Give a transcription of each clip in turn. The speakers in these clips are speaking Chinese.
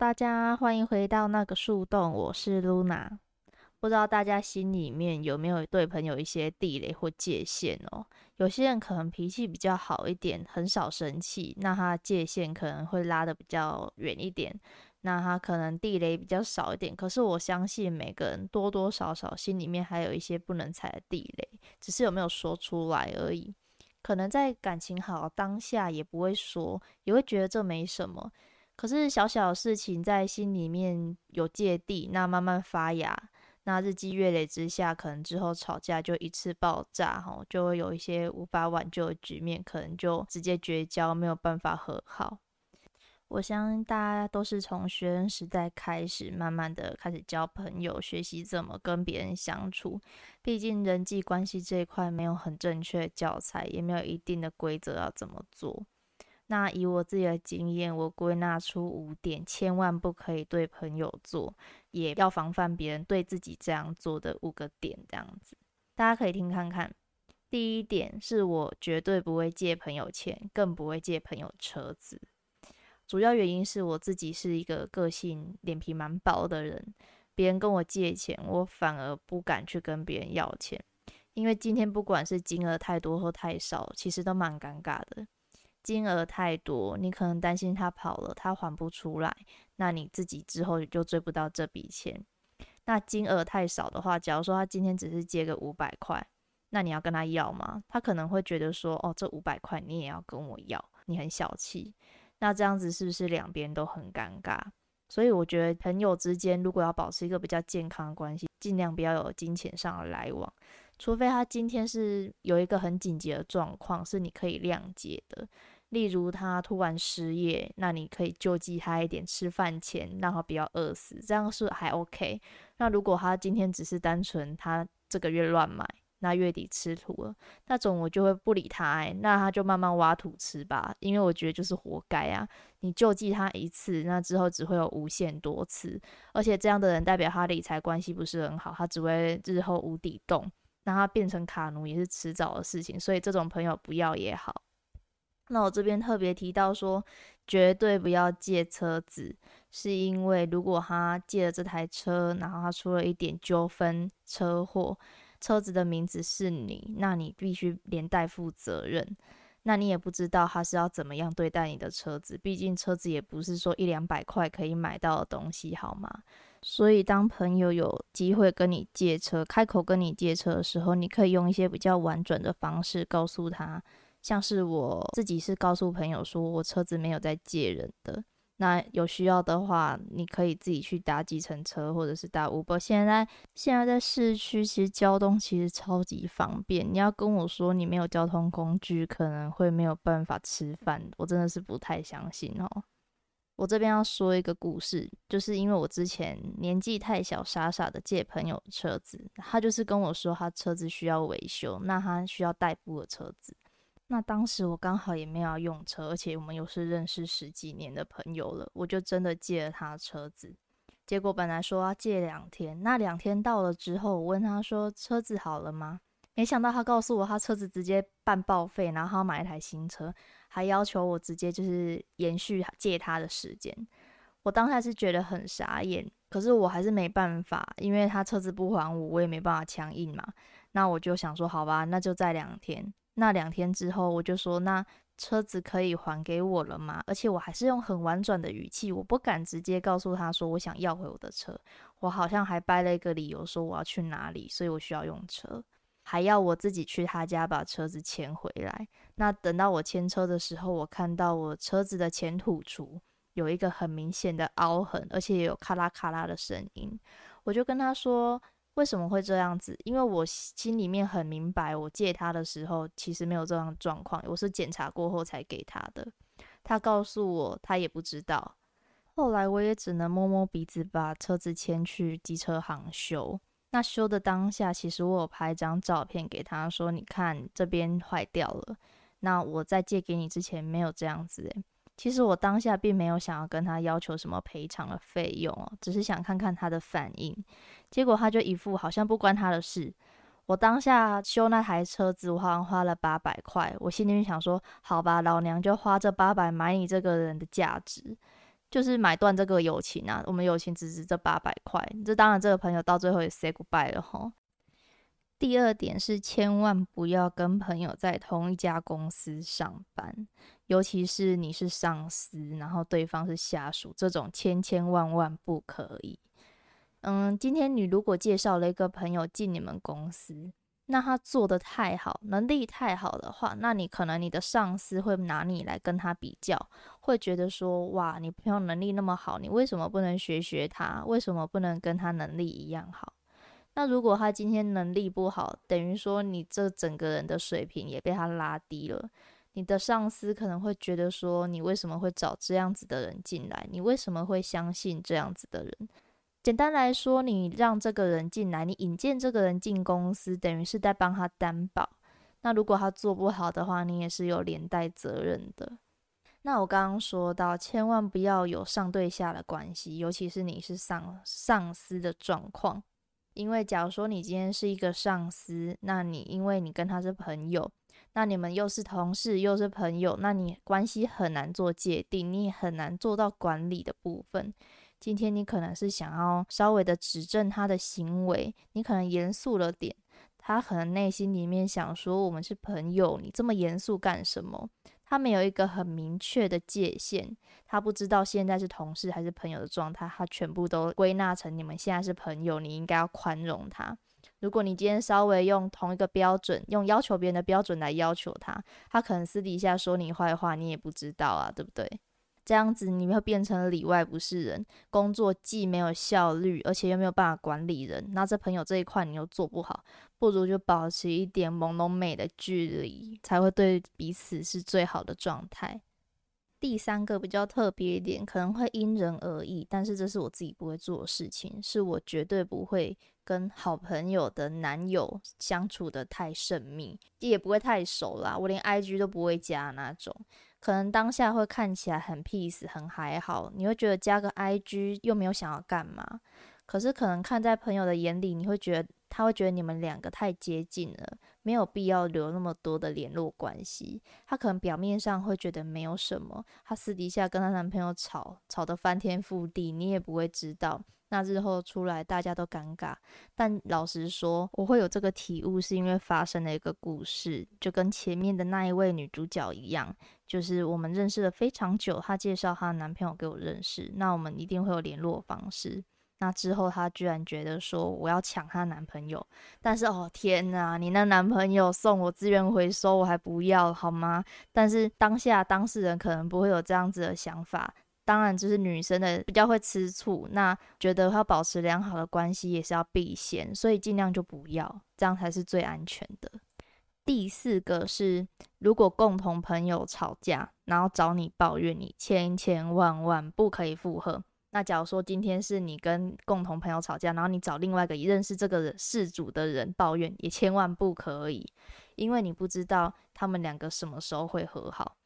大家欢迎回到那个树洞，我是 Luna。不知道大家心里面有没有对朋友一些地雷或界限哦？有些人可能脾气比较好一点，很少生气，那他界限可能会拉的比较远一点，那他可能地雷比较少一点。可是我相信每个人多多少少心里面还有一些不能踩的地雷，只是有没有说出来而已。可能在感情好当下也不会说，也会觉得这没什么。可是小小事情在心里面有芥蒂，那慢慢发芽，那日积月累之下，可能之后吵架就一次爆炸，吼，就会有一些无法挽救的局面，可能就直接绝交，没有办法和好。我相信大家都是从学生时代开始，慢慢的开始交朋友，学习怎么跟别人相处。毕竟人际关系这一块没有很正确的教材，也没有一定的规则要怎么做。那以我自己的经验，我归纳出五点，千万不可以对朋友做，也要防范别人对自己这样做的五个点，这样子，大家可以听看看。第一点是我绝对不会借朋友钱，更不会借朋友车子。主要原因是我自己是一个个性脸皮蛮薄的人，别人跟我借钱，我反而不敢去跟别人要钱，因为今天不管是金额太多或太少，其实都蛮尴尬的。金额太多，你可能担心他跑了，他还不出来，那你自己之后就追不到这笔钱。那金额太少的话，假如说他今天只是借个五百块，那你要跟他要吗？他可能会觉得说，哦，这五百块你也要跟我要，你很小气。那这样子是不是两边都很尴尬？所以我觉得朋友之间如果要保持一个比较健康的关系，尽量不要有金钱上的来往。除非他今天是有一个很紧急的状况，是你可以谅解的，例如他突然失业，那你可以救济他一点吃饭钱，让他不要饿死，这样是还 OK。那如果他今天只是单纯他这个月乱买，那月底吃土了，那种我就会不理他，哎，那他就慢慢挖土吃吧，因为我觉得就是活该啊。你救济他一次，那之后只会有无限多次，而且这样的人代表他理财关系不是很好，他只会日后无底洞。让他变成卡奴也是迟早的事情，所以这种朋友不要也好。那我这边特别提到说，绝对不要借车子，是因为如果他借了这台车，然后他出了一点纠纷、车祸，车子的名字是你，那你必须连带负责任。那你也不知道他是要怎么样对待你的车子，毕竟车子也不是说一两百块可以买到的东西，好吗？所以当朋友有机会跟你借车，开口跟你借车的时候，你可以用一些比较婉转的方式告诉他，像是我自己是告诉朋友说我车子没有在借人的。那有需要的话，你可以自己去搭计程车，或者是搭 Uber。现在现在在市区，其实交通其实超级方便。你要跟我说你没有交通工具，可能会没有办法吃饭，我真的是不太相信哦。我这边要说一个故事，就是因为我之前年纪太小，傻傻的借朋友车子，他就是跟我说他车子需要维修，那他需要代步的车子。那当时我刚好也没有用车，而且我们又是认识十几年的朋友了，我就真的借了他的车子。结果本来说要借两天，那两天到了之后，我问他说车子好了吗？没想到他告诉我他车子直接办报废，然后他买一台新车，还要求我直接就是延续借他的时间。我当下是觉得很傻眼，可是我还是没办法，因为他车子不还我，我也没办法强硬嘛。那我就想说，好吧，那就再两天。那两天之后，我就说：“那车子可以还给我了吗？”而且我还是用很婉转的语气，我不敢直接告诉他说我想要回我的车。我好像还掰了一个理由说我要去哪里，所以我需要用车，还要我自己去他家把车子牵回来。那等到我牵车的时候，我看到我车子的前土橱有一个很明显的凹痕，而且也有咔啦咔啦的声音，我就跟他说。为什么会这样子？因为我心里面很明白，我借他的时候其实没有这样状况，我是检查过后才给他的。他告诉我，他也不知道。后来我也只能摸摸鼻子，把车子牵去机车行修。那修的当下，其实我有拍一张照片给他说：“你看这边坏掉了。”那我在借给你之前没有这样子诶。其实我当下并没有想要跟他要求什么赔偿的费用哦，只是想看看他的反应。结果他就一副好像不关他的事。我当下修那台车子，我好像花了八百块。我心里面想说，好吧，老娘就花这八百买你这个人的价值。就是买断这个友情啊。我们友情只值这八百块，这当然这个朋友到最后也 say goodbye 了哈。第二点是，千万不要跟朋友在同一家公司上班，尤其是你是上司，然后对方是下属，这种千千万万不可以。嗯，今天你如果介绍了一个朋友进你们公司，那他做的太好，能力太好的话，那你可能你的上司会拿你来跟他比较，会觉得说，哇，你朋友能力那么好，你为什么不能学学他？为什么不能跟他能力一样好？那如果他今天能力不好，等于说你这整个人的水平也被他拉低了。你的上司可能会觉得说，你为什么会找这样子的人进来？你为什么会相信这样子的人？简单来说，你让这个人进来，你引荐这个人进公司，等于是在帮他担保。那如果他做不好的话，你也是有连带责任的。那我刚刚说到，千万不要有上对下的关系，尤其是你是上上司的状况。因为假如说你今天是一个上司，那你因为你跟他是朋友，那你们又是同事又是朋友，那你关系很难做界定，你也很难做到管理的部分。今天你可能是想要稍微的指正他的行为，你可能严肃了点，他可能内心里面想说我们是朋友，你这么严肃干什么？他没有一个很明确的界限，他不知道现在是同事还是朋友的状态，他全部都归纳成你们现在是朋友，你应该要宽容他。如果你今天稍微用同一个标准，用要求别人的标准来要求他，他可能私底下说你坏话，你也不知道啊，对不对？这样子你会变成里外不是人，工作既没有效率，而且又没有办法管理人。那这朋友这一块你又做不好，不如就保持一点朦胧美的距离，才会对彼此是最好的状态。第三个比较特别一点，可能会因人而异，但是这是我自己不会做的事情，是我绝对不会跟好朋友的男友相处的太甚密，也不会太熟啦，我连 IG 都不会加那种。可能当下会看起来很 peace 很还好，你会觉得加个 IG 又没有想要干嘛，可是可能看在朋友的眼里，你会觉得他会觉得你们两个太接近了，没有必要留那么多的联络关系。他可能表面上会觉得没有什么，他私底下跟他男朋友吵吵得翻天覆地，你也不会知道。那日后出来，大家都尴尬。但老实说，我会有这个体悟，是因为发生了一个故事，就跟前面的那一位女主角一样，就是我们认识了非常久，她介绍她的男朋友给我认识，那我们一定会有联络方式。那之后，她居然觉得说我要抢她男朋友，但是哦天哪，你那男朋友送我资源回收，我还不要好吗？但是当下当事人可能不会有这样子的想法。当然，就是女生的比较会吃醋，那觉得要保持良好的关系也是要避嫌，所以尽量就不要，这样才是最安全的。第四个是，如果共同朋友吵架，然后找你抱怨，你千千万万不可以附和。那假如说今天是你跟共同朋友吵架，然后你找另外一个认识这个人事主的人抱怨，也千万不可以，因为你不知道他们两个什么时候会和好。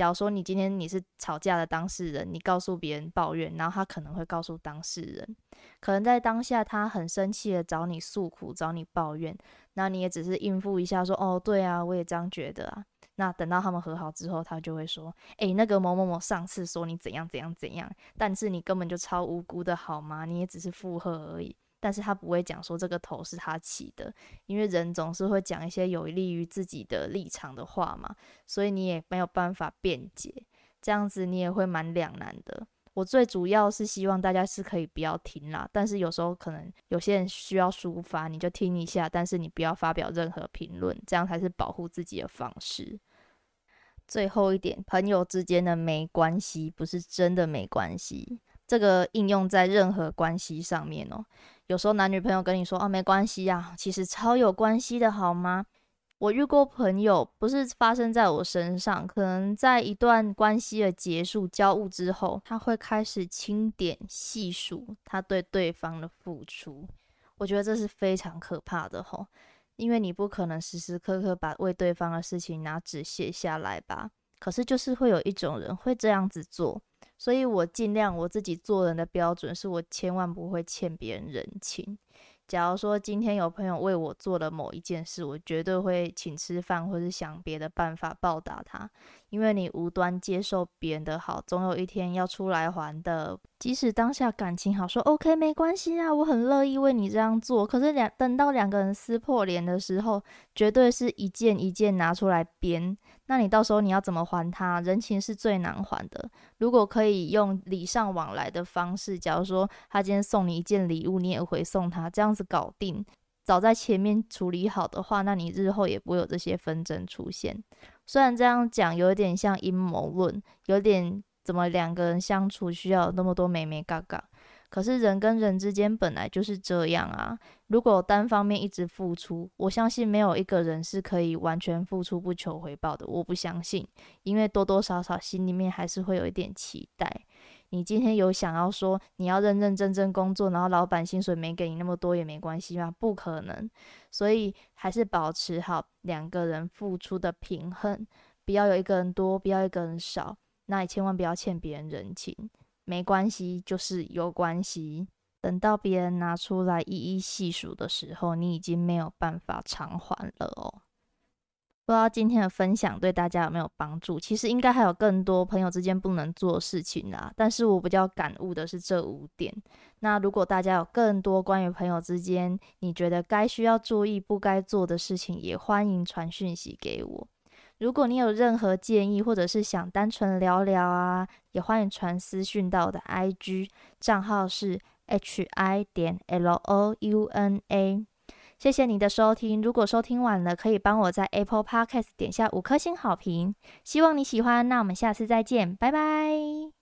假如说你今天你是吵架的当事人，你告诉别人抱怨，然后他可能会告诉当事人，可能在当下他很生气的找你诉苦，找你抱怨，那你也只是应付一下，说哦对啊，我也这样觉得啊。那等到他们和好之后，他就会说，诶，那个某某某上次说你怎样怎样怎样，但是你根本就超无辜的好吗？你也只是附和而已。但是他不会讲说这个头是他起的，因为人总是会讲一些有利于自己的立场的话嘛，所以你也没有办法辩解，这样子你也会蛮两难的。我最主要是希望大家是可以不要听啦，但是有时候可能有些人需要抒发，你就听一下，但是你不要发表任何评论，这样才是保护自己的方式。最后一点，朋友之间的没关系，不是真的没关系，这个应用在任何关系上面哦。有时候男女朋友跟你说啊没关系呀，其实超有关系的好吗？我遇过朋友，不是发生在我身上，可能在一段关系的结束、交恶之后，他会开始清点细数他对对方的付出。我觉得这是非常可怕的吼，因为你不可能时时刻刻把为对方的事情拿纸写下来吧？可是就是会有一种人会这样子做。所以我尽量我自己做人的标准是我千万不会欠别人人情。假如说今天有朋友为我做了某一件事，我绝对会请吃饭或是想别的办法报答他，因为你无端接受别人的好，总有一天要出来还的。即使当下感情好，说 OK 没关系啊，我很乐意为你这样做。可是两等到两个人撕破脸的时候，绝对是一件一件拿出来编。那你到时候你要怎么还他？人情是最难还的。如果可以用礼尚往来的方式，假如说他今天送你一件礼物，你也回送他，这样子搞定，早在前面处理好的话，那你日后也不会有这些纷争出现。虽然这样讲有点像阴谋论，有点。怎么两个人相处需要那么多美美嘎嘎？可是人跟人之间本来就是这样啊。如果单方面一直付出，我相信没有一个人是可以完全付出不求回报的。我不相信，因为多多少少心里面还是会有一点期待。你今天有想要说你要认认真真工作，然后老板薪水没给你那么多也没关系吗？不可能。所以还是保持好两个人付出的平衡，不要有一个人多，不要一个人少。那你千万不要欠别人人情，没关系，就是有关系。等到别人拿出来一一细数的时候，你已经没有办法偿还了哦。不知道今天的分享对大家有没有帮助？其实应该还有更多朋友之间不能做事情啦，但是我比较感悟的是这五点。那如果大家有更多关于朋友之间你觉得该需要注意、不该做的事情，也欢迎传讯息给我。如果你有任何建议，或者是想单纯聊聊啊，也欢迎传私讯到我的 IG 账号是 h i 点 l o u n a。谢谢你的收听，如果收听晚了，可以帮我在 Apple Podcast 点下五颗星好评。希望你喜欢，那我们下次再见，拜拜。